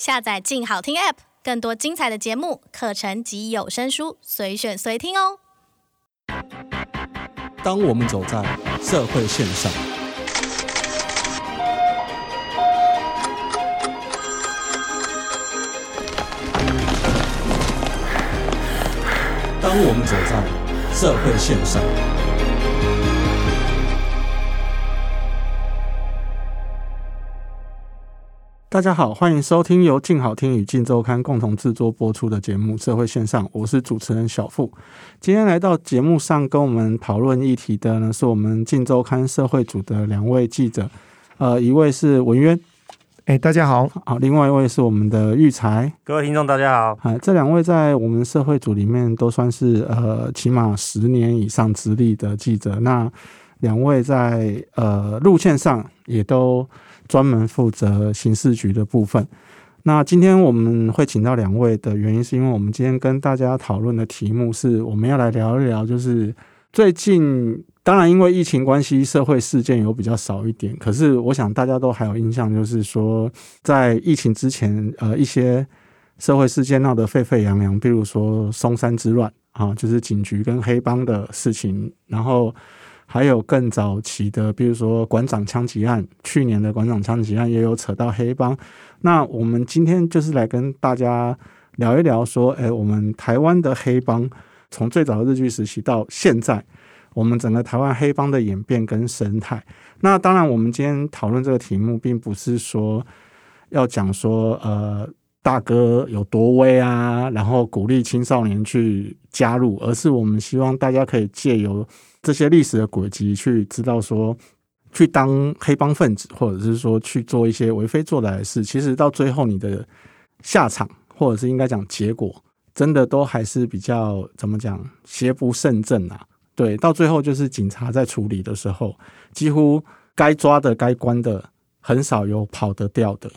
下载“静好听 ”App，更多精彩的节目、课程及有声书，随选随听哦。当我们走在社会线上，当我们走在社会线上。大家好，欢迎收听由静好听与静周刊共同制作播出的节目《社会线上》，我是主持人小付。今天来到节目上跟我们讨论议题的呢，是我们静周刊社会组的两位记者，呃，一位是文渊，哎，大家好，好，另外一位是我们的育才，各位听众大家好，哎，这两位在我们社会组里面都算是呃，起码十年以上资历的记者，那两位在呃路线上也都。专门负责刑事局的部分。那今天我们会请到两位的原因，是因为我们今天跟大家讨论的题目是，我们要来聊一聊，就是最近，当然因为疫情关系，社会事件有比较少一点。可是我想大家都还有印象，就是说在疫情之前，呃，一些社会事件闹得沸沸扬扬，比如说松山之乱啊，就是警局跟黑帮的事情，然后。还有更早期的，比如说馆长枪击案，去年的馆长枪击案也有扯到黑帮。那我们今天就是来跟大家聊一聊，说，哎，我们台湾的黑帮从最早的日据时期到现在，我们整个台湾黑帮的演变跟生态。那当然，我们今天讨论这个题目，并不是说要讲说，呃，大哥有多威啊，然后鼓励青少年去加入，而是我们希望大家可以借由这些历史的轨迹，去知道说，去当黑帮分子，或者是说去做一些为非作歹的事，其实到最后你的下场，或者是应该讲结果，真的都还是比较怎么讲，邪不胜正啊。对，到最后就是警察在处理的时候，几乎该抓的、该关的，很少有跑得掉的。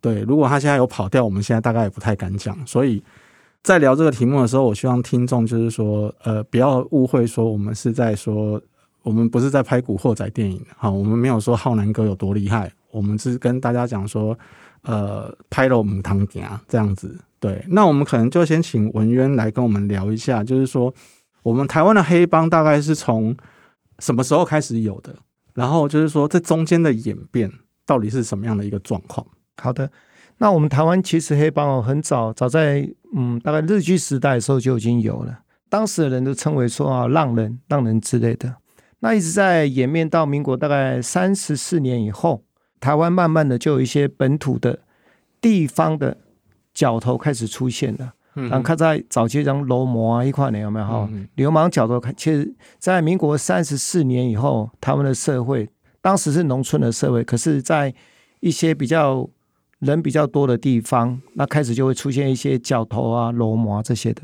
对，如果他现在有跑掉，我们现在大概也不太敢讲，所以。在聊这个题目的时候，我希望听众就是说，呃，不要误会，说我们是在说，我们不是在拍古惑仔电影，好，我们没有说浩南哥有多厉害，我们是跟大家讲说，呃，拍了母汤点啊，这样子。对，那我们可能就先请文渊来跟我们聊一下，就是说，我们台湾的黑帮大概是从什么时候开始有的？然后就是说，这中间的演变到底是什么样的一个状况？好的。那我们台湾其实黑帮哦，很早早在嗯，大概日据时代的时候就已经有了，当时的人都称为说啊浪人、浪人之类的。那一直在演变到民国大概三十四年以后，台湾慢慢的就有一些本土的地方的角头开始出现了。嗯，然后看在早期像罗摩啊一块呢有没有哈？流氓角头，其实，在民国三十四年以后，他们的社会当时是农村的社会，可是，在一些比较人比较多的地方，那开始就会出现一些角头啊、罗摩这些的。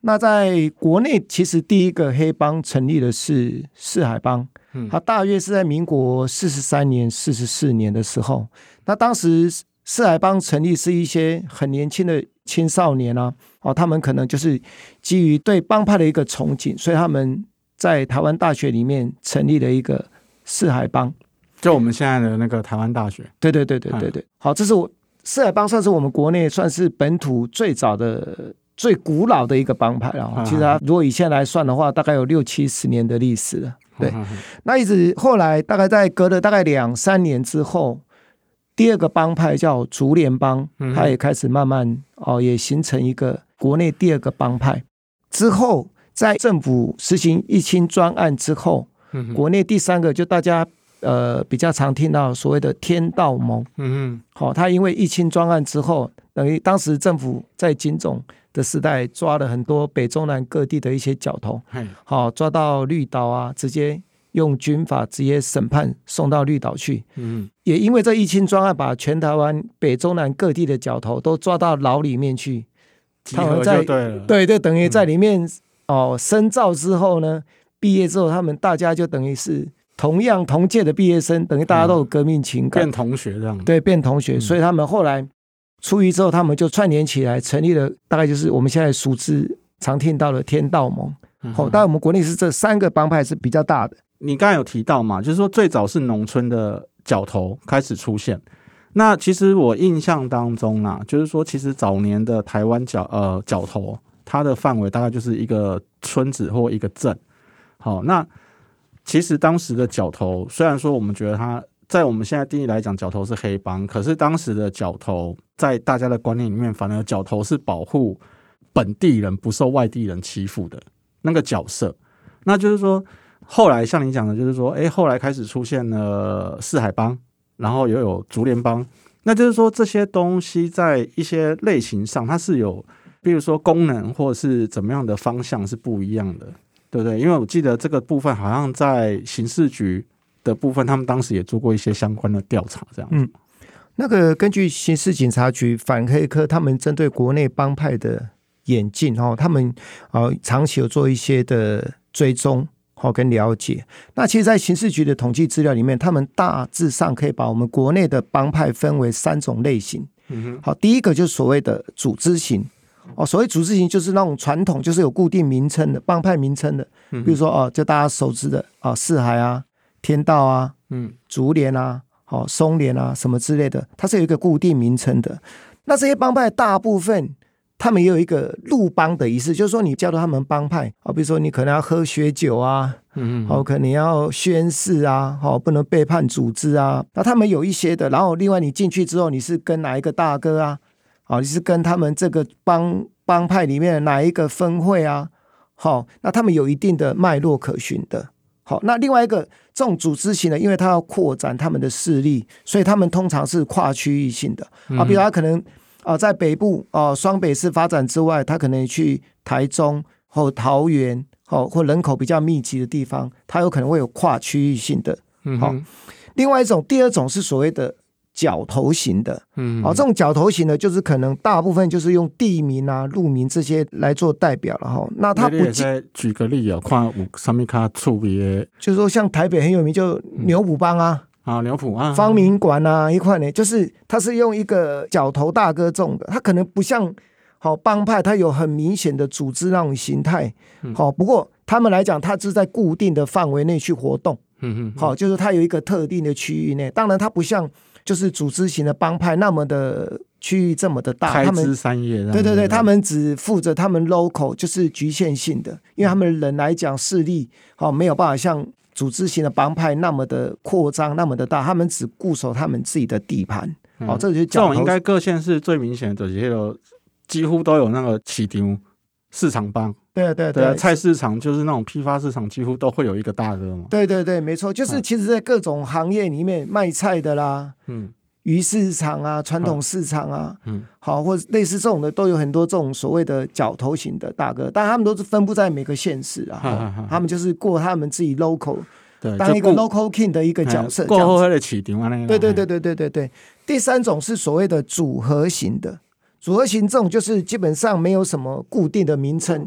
那在国内，其实第一个黑帮成立的是四海帮，它大约是在民国四十三年、四十四年的时候。那当时四海帮成立是一些很年轻的青少年啊，哦，他们可能就是基于对帮派的一个憧憬，所以他们在台湾大学里面成立了一个四海帮。就我们现在的那个台湾大学，对对对对对对，好，这是我四海帮算是我们国内算是本土最早的、最古老的一个帮派了。其实它如果以现在来算的话，大概有六七十年的历史了。对，那一直后来大概在隔了大概两三年之后，第二个帮派叫竹联帮，它也开始慢慢哦，也形成一个国内第二个帮派。之后在政府实行一清专案之后，国内第三个就大家。呃，比较常听到所谓的天道盟，嗯嗯，好，他因为疫情专案之后，等于当时政府在警总的时代抓了很多北中南各地的一些角头，好，抓到绿岛啊，直接用军法直接审判送到绿岛去，嗯，也因为这一清专案，把全台湾北中南各地的角头都抓到牢里面去，他们在对对，等于在里面哦深造之后呢，毕业之后他们大家就等于是。同样同届的毕业生，等于大家都有革命情感，变同学这样。对，变同学，所以他们后来出狱之后，他们就串联起来，成立了大概就是我们现在熟知、常听到的天道盟。好，当然我们国内是这三个帮派是比较大的。你刚才有提到嘛，就是说最早是农村的角头开始出现，那其实我印象当中啊，就是说，其实早年的台湾角呃角头，它的范围大概就是一个村子或一个镇。好，那其实当时的角头，虽然说我们觉得他在我们现在定义来讲，角头是黑帮，可是当时的角头在大家的观念里面，反而角头是保护本地人不受外地人欺负的那个角色。那就是说，后来像你讲的，就是说，哎，后来开始出现了四海帮。然后又有竹联帮，那就是说这些东西在一些类型上，它是有，比如说功能或者是怎么样的方向是不一样的，对不对？因为我记得这个部分好像在刑事局的部分，他们当时也做过一些相关的调查，这样。嗯，那个根据刑事警察局反黑科，他们针对国内帮派的演进，哦，他们啊长期有做一些的追踪。好，跟了解。那其实，在刑事局的统计资料里面，他们大致上可以把我们国内的帮派分为三种类型。嗯哼。好，第一个就是所谓的组织型。哦，所谓组织型就是那种传统，就是有固定名称的帮派名称的。比如说哦，就大家熟知的啊，四海啊、天道啊、嗯、竹联啊、好松联啊什么之类的，它是有一个固定名称的。那这些帮派大部分。他们也有一个入帮的仪式，就是说你叫到他们帮派啊，比如说你可能要喝血酒啊，嗯，好，可能要宣誓啊，好，不能背叛组织啊。那他们有一些的，然后另外你进去之后，你是跟哪一个大哥啊？好，你是跟他们这个帮帮派里面的哪一个分会啊？好，那他们有一定的脉络可循的。好，那另外一个这种组织型的，因为他要扩展他们的势力，所以他们通常是跨区域性的啊，比如他可能。啊，在北部啊，双北市发展之外，他可能去台中或桃园，好或人口比较密集的地方，他有可能会有跨区域性的。嗯，好。另外一种，第二种是所谓的角头型的。嗯，好，这种角头型的，就是可能大部分就是用地名啊、路名这些来做代表了哈。那他不再举个例啊，看有什么卡特别，就是说像台北很有名，就牛埔帮啊。啊，牛埔啊，方明馆啊，一块呢，就是他是用一个角头大哥种的，他可能不像好帮派，他有很明显的组织那种形态，好、嗯，不过他们来讲，他是在固定的范围内去活动，嗯嗯，好，就是他有一个特定的区域内，当然他不像就是组织型的帮派那么的区域这么的大，开枝散叶，对对对，他们只负责他们 local 就是局限性的，因为他们人来讲势力好没有办法像。组织型的帮派那么的扩张，那么的大，他们只固守他们自己的地盘。嗯、哦，这就这种应该各县市最明显的这些，几乎都有那个市场市场帮。对对对，对，菜市场就是那种批发市场，几乎都会有一个大哥嘛。对对对，没错，就是其实，在各种行业里面卖菜的啦，嗯。鱼市场啊，传统市场啊，嗯，好，或者类似这种的，都有很多这种所谓的角头型的大哥，但他们都是分布在每个县市啊，他们就是过他们自己 local，对，当一个 local king 的一个角色，过后的起点啊，对对对对对对对。第三种是所谓的组合型的，组合型这种就是基本上没有什么固定的名称，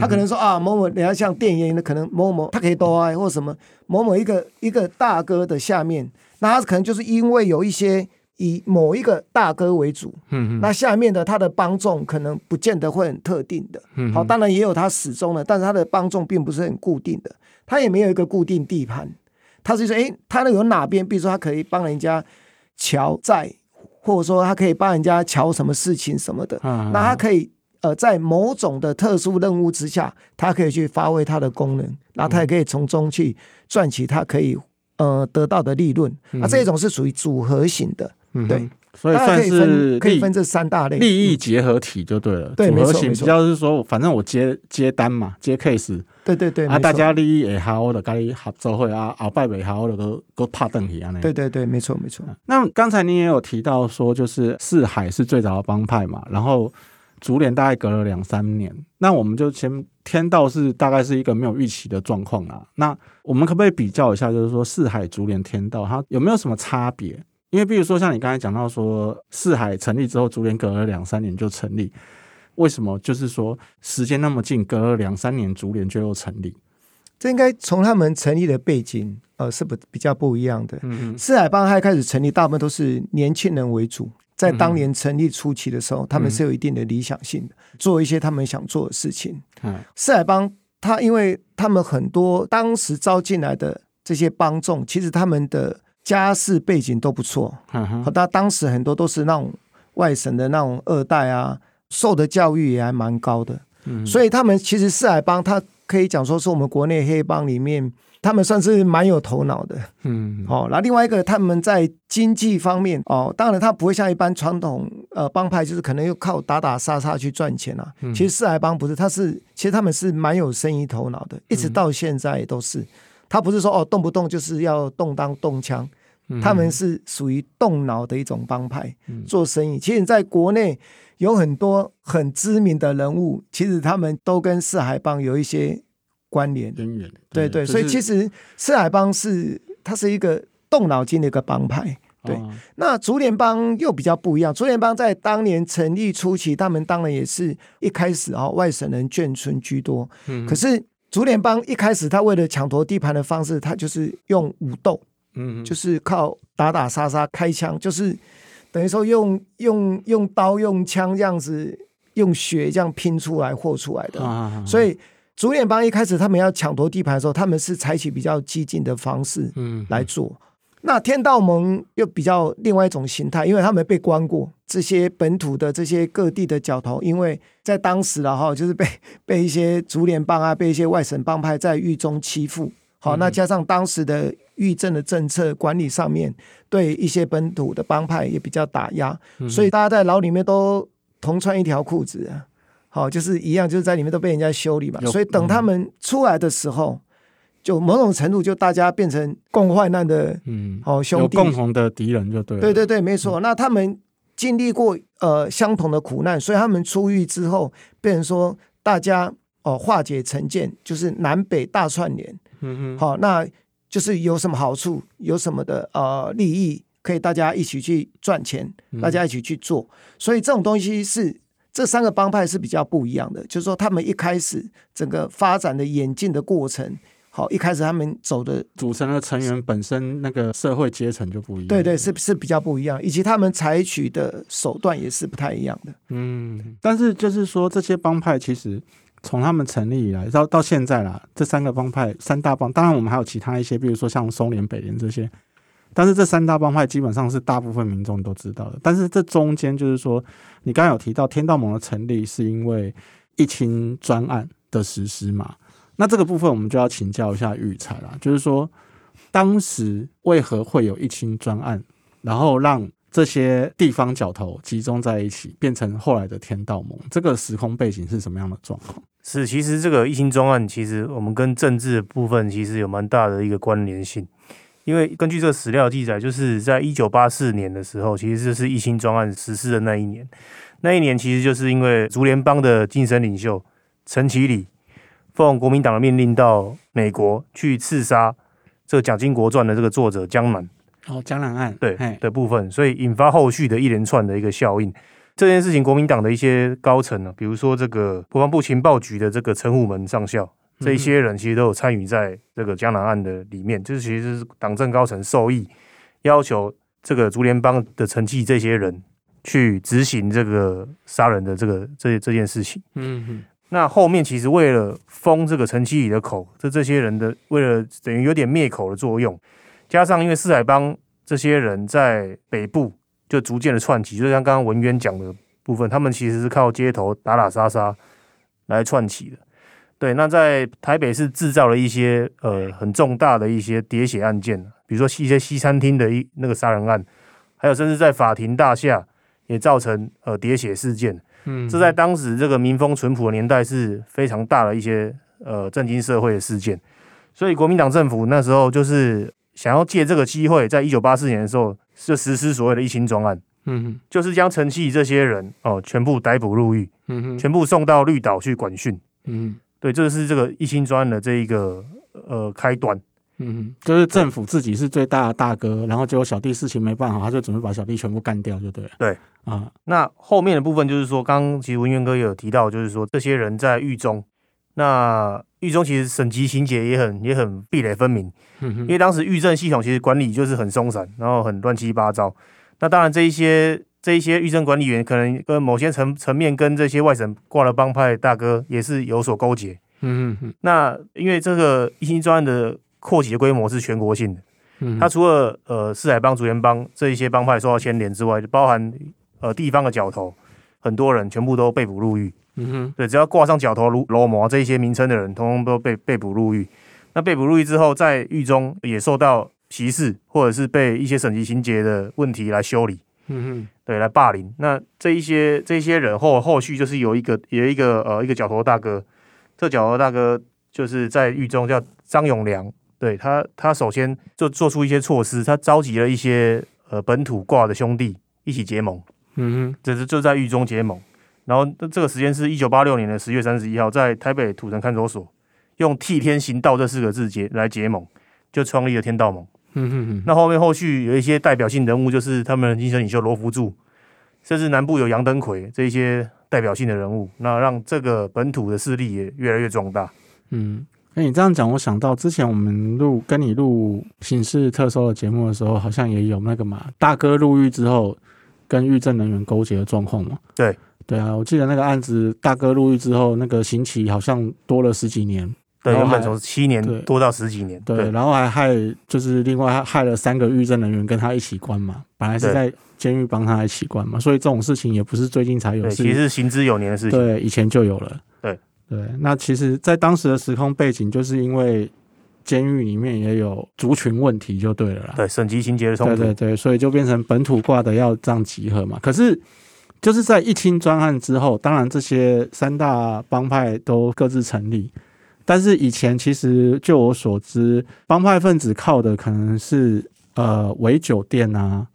他可能说啊某某，你要像电影的可能某某他可以多爱或什么某某一个一个大哥的下面。那他可能就是因为有一些以某一个大哥为主，嗯哼，那下面的他的帮众可能不见得会很特定的，嗯，好，当然也有他始终的，但是他的帮众并不是很固定的，他也没有一个固定地盘，他是说，诶，他那有哪边，比如说他可以帮人家乔债，或者说他可以帮人家瞧什么事情什么的，嗯，那他可以呃在某种的特殊任务之下，他可以去发挥他的功能，然后他也可以从中去赚取他可以。呃，得到的利润，嗯、啊，这一种是属于组合型的，嗯、对，所以算是可以分这三大类，利益结合体就对了。对，组合型比较是说，反正我接接单嘛，接 case，对对对，啊，大家利益也好，我的跟你合作会啊，鳌拜也好，我的都都拍等一样的。对对对，没错没错。那刚才你也有提到说，就是四海是最早的帮派嘛，然后。竹联大概隔了两三年，那我们就先天道是大概是一个没有预期的状况啊。那我们可不可以比较一下，就是说四海竹联天道它有没有什么差别？因为比如说像你刚才讲到说四海成立之后，竹联隔了两三年就成立，为什么？就是说时间那么近，隔了两三年竹联就又成立？这应该从他们成立的背景呃是不比较不一样的。嗯嗯，四海帮还开始成立，大部分都是年轻人为主。在当年成立初期的时候，嗯、他们是有一定的理想性的，嗯、做一些他们想做的事情。嗯，四海帮他，因为他们很多当时招进来的这些帮众，其实他们的家世背景都不错，嗯哼，他当时很多都是那种外省的那种二代啊，受的教育也还蛮高的，嗯，所以他们其实四海帮，他可以讲说是我们国内黑帮里面。他们算是蛮有头脑的，嗯，哦，那另外一个他们在经济方面，哦，当然他不会像一般传统呃帮派，就是可能又靠打打杀杀去赚钱啊。嗯、其实四海帮不是，他是其实他们是蛮有生意头脑的，一直到现在也都是。嗯、他不是说哦动不动就是要动刀动枪，嗯、他们是属于动脑的一种帮派，嗯、做生意。其实在国内有很多很知名的人物，其实他们都跟四海帮有一些。关联，对对，所以其实四海帮是它是一个动脑筋的一个帮派，对。那竹联帮又比较不一样，竹联帮在当年成立初期，他们当然也是一开始啊外省人眷村居多，可是竹联帮一开始他为了抢夺地盘的方式，他就是用武斗，嗯，就是靠打打杀杀开枪，就是等于说用用用刀用枪这样子用血这样拼出来和出来的，所以。竹联帮一开始他们要抢夺地盘的时候，他们是采取比较激进的方式来做。那天道盟又比较另外一种形态，因为他们被关过，这些本土的这些各地的角头，因为在当时了哈，就是被 被一些竹联帮啊，被一些外省帮派在狱中欺负。好，那加上当时的狱政的政策管理上面，对一些本土的帮派也比较打压，所以大家在牢里面都同穿一条裤子。好，就是一样，就是在里面都被人家修理嘛，所以等他们出来的时候，嗯、就某种程度就大家变成共患难的，嗯，好兄弟，有共同的敌人就对了。对对对，没错。嗯、那他们经历过呃相同的苦难，所以他们出狱之后，变成说大家哦、呃、化解成见，就是南北大串联。嗯哼，好，那就是有什么好处，有什么的呃利益，可以大家一起去赚钱，大家一起去做。嗯、所以这种东西是。这三个帮派是比较不一样的，就是说他们一开始整个发展的演进的过程，好，一开始他们走的组成的成员本身那个社会阶层就不一样，对对，是是比较不一样，以及他们采取的手段也是不太一样的。嗯，但是就是说这些帮派其实从他们成立以来到到现在啦，这三个帮派三大帮，当然我们还有其他一些，比如说像松联、北联这些。但是这三大帮派基本上是大部分民众都知道的。但是这中间就是说，你刚刚有提到天道盟的成立是因为一清专案的实施嘛？那这个部分我们就要请教一下育才啦。就是说，当时为何会有一清专案，然后让这些地方角头集中在一起，变成后来的天道盟？这个时空背景是什么样的状况？是，其实这个一轻专案，其实我们跟政治部分其实有蛮大的一个关联性。因为根据这个史料记载，就是在一九八四年的时候，其实这是一轻专案实施的那一年。那一年其实就是因为竹联帮的精神领袖陈其礼奉国民党的命令到美国去刺杀这个《蒋经国传》的这个作者江南。哦，江南案对的部分，所以引发后续的一连串的一个效应。这件事情，国民党的一些高层呢，比如说这个国防部情报局的这个陈虎门上校。这一些人其实都有参与在这个江南案的里面，就是其实是党政高层受益，要求这个竹联帮的陈记这些人去执行这个杀人的这个这这件事情。嗯哼，那后面其实为了封这个陈其礼的口，这这些人的为了等于有点灭口的作用，加上因为四海帮这些人在北部就逐渐的串起，就像刚刚文渊讲的部分，他们其实是靠街头打打杀杀来串起的。对，那在台北市制造了一些呃很重大的一些喋血案件，比如说一些西餐厅的一那个杀人案，还有甚至在法庭大厦也造成呃喋血事件。嗯，这在当时这个民风淳朴的年代是非常大的一些呃震惊社会的事件。所以国民党政府那时候就是想要借这个机会，在一九八四年的时候就实施所谓的一心专案，嗯哼，就是将陈其礼这些人哦、呃、全部逮捕入狱，嗯哼，全部送到绿岛去管训，嗯。对，这是这个一心专案的这一个呃开端，嗯哼，就是政府自己是最大的大哥，然后结果小弟事情没办好，他就准备把小弟全部干掉，就对了。对。啊，那后面的部分就是说，刚刚其实文渊哥也有提到，就是说这些人在狱中，那狱中其实省级情节也很也很壁垒分明，嗯，因为当时狱政系统其实管理就是很松散，然后很乱七八糟。那当然这一些。这一些狱政管理员可能跟某些层层面跟这些外省挂了帮派大哥也是有所勾结。嗯嗯嗯。那因为这个一心专案的扩及的规模是全国性的，嗯，他除了呃四海帮、竹联帮这一些帮派受到牵连之外，就包含呃地方的角头，很多人全部都被捕入狱。嗯哼，对，只要挂上角头、罗罗摩这一些名称的人，通通都被被捕入狱。那被捕入狱之后，在狱中也受到歧视，或者是被一些省级情节的问题来修理。嗯哼，对，来霸凌。那这一些这一些人后后续就是有一个有一个呃一个角头大哥，这角头大哥就是在狱中叫张永良。对他，他首先就做出一些措施，他召集了一些呃本土挂的兄弟一起结盟。嗯哼，这是就在狱中结盟。然后这个时间是一九八六年的十月三十一号，在台北土城看守所，用“替天行道”这四个字结来结盟，就创立了天道盟。那后面后续有一些代表性人物，就是他们的精神领袖罗福柱，甚至南部有杨登魁这一些代表性的人物，那让这个本土的势力也越来越壮大。嗯，那你这样讲，我想到之前我们录跟你录刑事特搜的节目的时候，好像也有那个嘛，大哥入狱之后跟狱政人员勾结的状况嘛。对。对啊，我记得那个案子，大哥入狱之后，那个刑期好像多了十几年。对，原本从七年多到十几年。对，对，然后还害，就是另外害了三个狱政人员跟他一起关嘛，本来是在监狱帮他一起关嘛，所以这种事情也不是最近才有，其实是行之有年的事情。对，以前就有了。对对，那其实，在当时的时空背景，就是因为监狱里面也有族群问题，就对了啦。对，省级情节的冲突。对对对，所以就变成本土挂的要这样集合嘛。可是。就是在一清专案之后，当然这些三大帮派都各自成立，但是以前其实就我所知，帮派分子靠的可能是呃围酒店啊，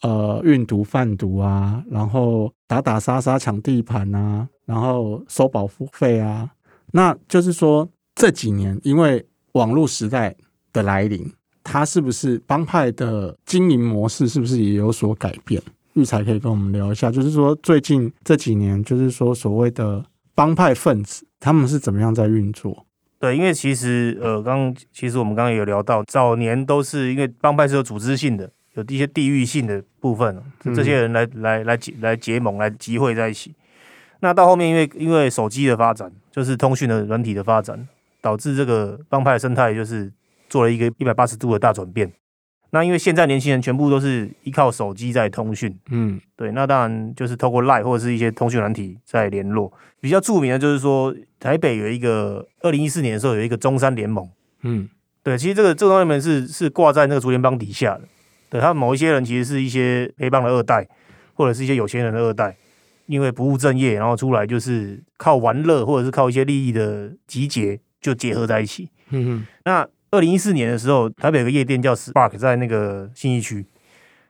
呃运毒贩毒啊，然后打打杀杀抢地盘啊，然后收保护费啊。那就是说这几年因为网络时代的来临，它是不是帮派的经营模式是不是也有所改变？育才可以跟我们聊一下，就是说最近这几年，就是说所谓的帮派分子，他们是怎么样在运作？对，因为其实呃，刚其实我们刚刚有聊到，早年都是因为帮派是有组织性的，有一些地域性的部分，这些人来、嗯、来来结来结盟来集会在一起。那到后面，因为因为手机的发展，就是通讯的软体的发展，导致这个帮派的生态就是做了一个一百八十度的大转变。那因为现在年轻人全部都是依靠手机在通讯，嗯，对，那当然就是透过 Line 或者是一些通讯软体在联络。比较著名的就是说，台北有一个二零一四年的时候有一个中山联盟，嗯，对，其实这个这个联盟是是挂在那个竹联帮底下的，对，他某一些人其实是一些黑帮的二代，或者是一些有钱人的二代，因为不务正业，然后出来就是靠玩乐或者是靠一些利益的集结就结合在一起，嗯哼，那。二零一四年的时候，台北有个夜店叫 Spark，在那个信义区。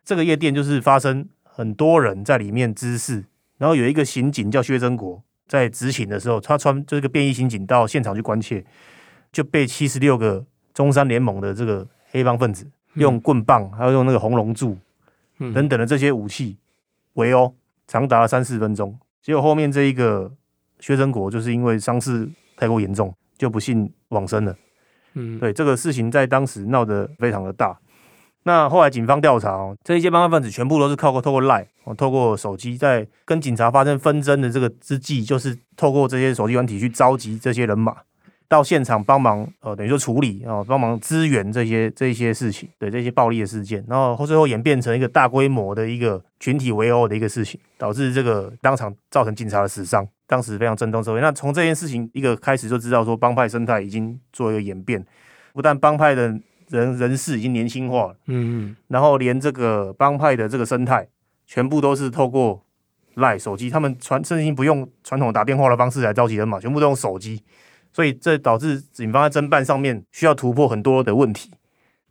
这个夜店就是发生很多人在里面滋事，然后有一个刑警叫薛真国，在执勤的时候，他穿就是个便衣刑警到现场去关切，就被七十六个中山联盟的这个黑帮分子用棍棒，还有用那个红龙柱等等的这些武器围殴，长达了三四分钟。结果后面这一个薛真国就是因为伤势太过严重，就不幸往生了。嗯，对，这个事情在当时闹得非常的大。那后来警方调查，这一些帮派分子全部都是靠过透过 Line，透过手机在跟警察发生纷争的这个之际，就是透过这些手机软体去召集这些人马到现场帮忙，呃，等于说处理哦，帮忙支援这些这些事情，对这些暴力的事件，然后最后演变成一个大规模的一个群体围殴的一个事情，导致这个当场造成警察的死伤。当时非常震动社会。那从这件事情一个开始就知道说，帮派生态已经做一个演变，不但帮派的人人士已经年轻化了，嗯嗯，然后连这个帮派的这个生态，全部都是透过 LINE 手机，他们传甚至已经不用传统打电话的方式来召集人马，全部都用手机，所以这导致警方在侦办上面需要突破很多的问题。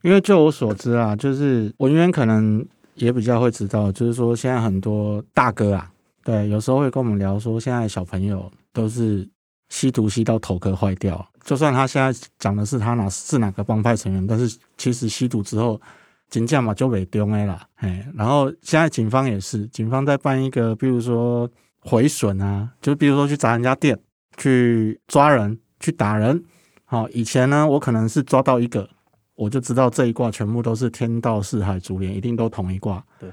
因为就我所知啊，就是文渊可能也比较会知道，就是说现在很多大哥啊。对，有时候会跟我们聊说，现在小朋友都是吸毒吸到头壳坏掉。就算他现在讲的是他哪是哪个帮派成员，但是其实吸毒之后，警将嘛就被丢了啦。哎，然后现在警方也是，警方在办一个，比如说毁损啊，就比如说去砸人家店，去抓人，去打人。好，以前呢，我可能是抓到一个，我就知道这一卦全部都是天道四海竹联，一定都同一卦。对，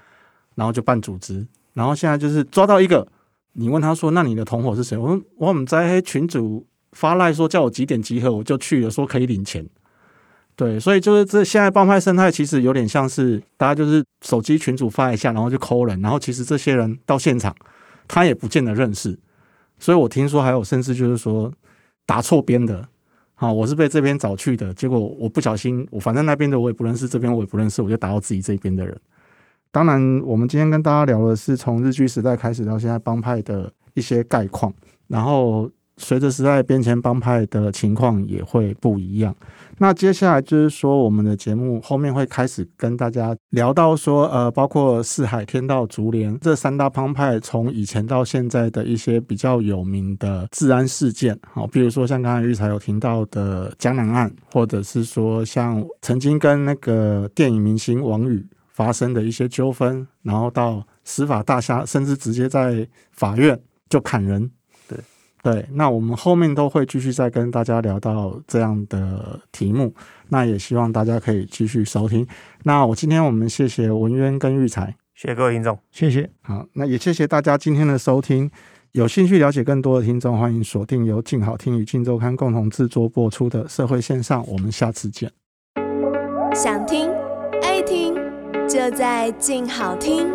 然后就办组织。然后现在就是抓到一个，你问他说：“那你的同伙是谁？”我说：“我们在黑群主发赖说叫我几点集合，我就去了，说可以领钱。”对，所以就是这现在帮派生态其实有点像是大家就是手机群主发一下，然后就 call 人，然后其实这些人到现场他也不见得认识，所以我听说还有甚至就是说打错边的，好，我是被这边找去的，结果我不小心，我反正那边的我也不认识，这边我也不认识，我就打到自己这边的人。当然，我们今天跟大家聊的是从日据时代开始到现在帮派的一些概况，然后。随着时代变迁，帮派的情况也会不一样。那接下来就是说，我们的节目后面会开始跟大家聊到说，呃，包括四海、天道、竹联这三大帮派，从以前到现在的一些比较有名的治安事件，好，比如说像刚才育才有听到的江南案，或者是说像曾经跟那个电影明星王宇发生的一些纠纷，然后到司法大厦，甚至直接在法院就砍人。对，那我们后面都会继续再跟大家聊到这样的题目，那也希望大家可以继续收听。那我今天我们谢谢文渊跟育才，谢谢各位听众，谢谢。好，那也谢谢大家今天的收听。有兴趣了解更多的听众，欢迎锁定由静好听与静周刊共同制作播出的《社会线上》，我们下次见。想听爱听，就在静好听。